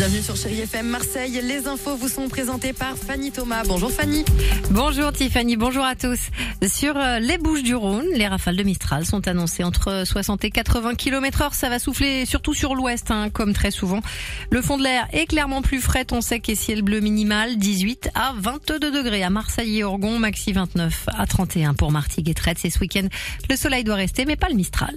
Bienvenue sur Chérie FM Marseille. Les infos vous sont présentées par Fanny Thomas. Bonjour Fanny. Bonjour Tiffany, bonjour à tous. Sur euh, les Bouches du Rhône, les rafales de Mistral sont annoncées entre 60 et 80 km heure. Ça va souffler surtout sur l'ouest, hein, comme très souvent. Le fond de l'air est clairement plus frais, on sait et ciel bleu minimal, 18 à 22 degrés à Marseille et Orgon, maxi 29 à 31 pour Martigues et Traite. C'est ce week-end. Le soleil doit rester, mais pas le Mistral.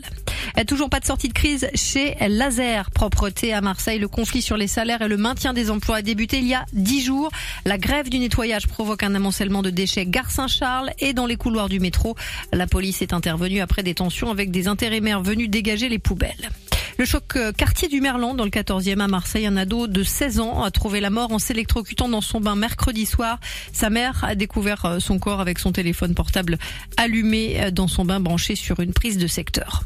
Toujours pas de sortie de crise chez Laser. Propreté à Marseille. Le conflit sur les salaires et le maintien des emplois a débuté il y a dix jours. La grève du nettoyage provoque un amoncellement de déchets gare Saint-Charles et dans les couloirs du métro. La police est intervenue après des tensions avec des intérimaires venus dégager les poubelles. Le choc euh, quartier du Merlan dans le 14e à Marseille, un ado de 16 ans a trouvé la mort en s'électrocutant dans son bain mercredi soir. Sa mère a découvert euh, son corps avec son téléphone portable allumé euh, dans son bain branché sur une prise de secteur.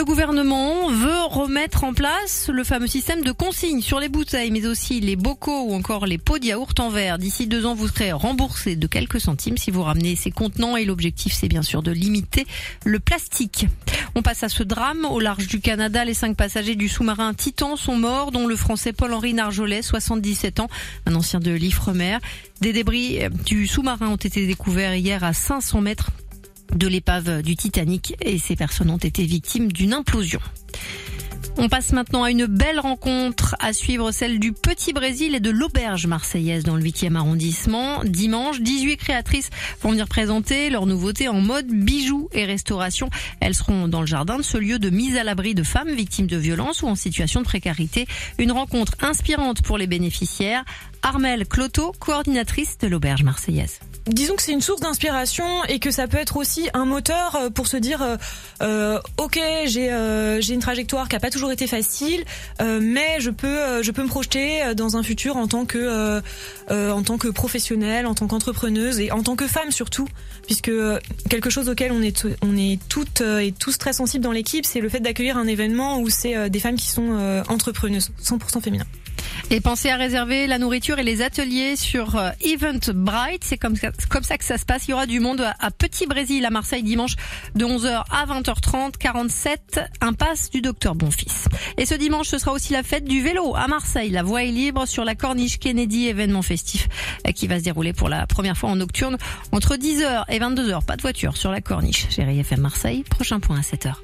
Le gouvernement veut remettre en place le fameux système de consigne sur les bouteilles, mais aussi les bocaux ou encore les pots de yaourt en verre. D'ici deux ans, vous serez remboursé de quelques centimes si vous ramenez ces contenants et l'objectif, c'est bien sûr de limiter le plastique. On passe à ce drame. Au large du Canada, les cinq passagers du sous-marin Titan sont morts, dont le français Paul-Henri Narjolet, 77 ans, un ancien de l'Ifremer. Des débris du sous-marin ont été découverts hier à 500 mètres de l'épave du Titanic et ces personnes ont été victimes d'une implosion. On passe maintenant à une belle rencontre à suivre, celle du Petit Brésil et de l'Auberge marseillaise dans le 8e arrondissement. Dimanche, 18 créatrices vont venir présenter leurs nouveautés en mode bijoux et restauration. Elles seront dans le jardin de ce lieu de mise à l'abri de femmes victimes de violences ou en situation de précarité. Une rencontre inspirante pour les bénéficiaires. Armelle Cloto, coordinatrice de l'Auberge marseillaise disons que c'est une source d'inspiration et que ça peut être aussi un moteur euh, pour se dire euh, euh, ok j'ai j'ai une trajectoire qui a pas toujours été facile mais je peux je peux me projeter dans un futur en tant que en tant que professionnelle en tant qu'entrepreneuse et en tant que femme surtout puisque quelque chose auquel on est on est toutes et tous très sensibles dans l'équipe c'est le fait d'accueillir un événement où c'est des femmes qui sont entrepreneuses 100% féminin et pensez à réserver la nourriture et les ateliers sur euh, Eventbrite. C'est comme comme ça que ça se passe. Il y aura du monde à Petit Brésil à Marseille dimanche de 11h à 20h30, 47 impasse du docteur Bonfils. Et ce dimanche, ce sera aussi la fête du vélo à Marseille. La voie est libre sur la corniche Kennedy, événement festif euh, qui va se dérouler pour la première fois en nocturne entre 10h et 22h. Pas de voiture sur la corniche. Chérie FM Marseille, prochain point à 7h.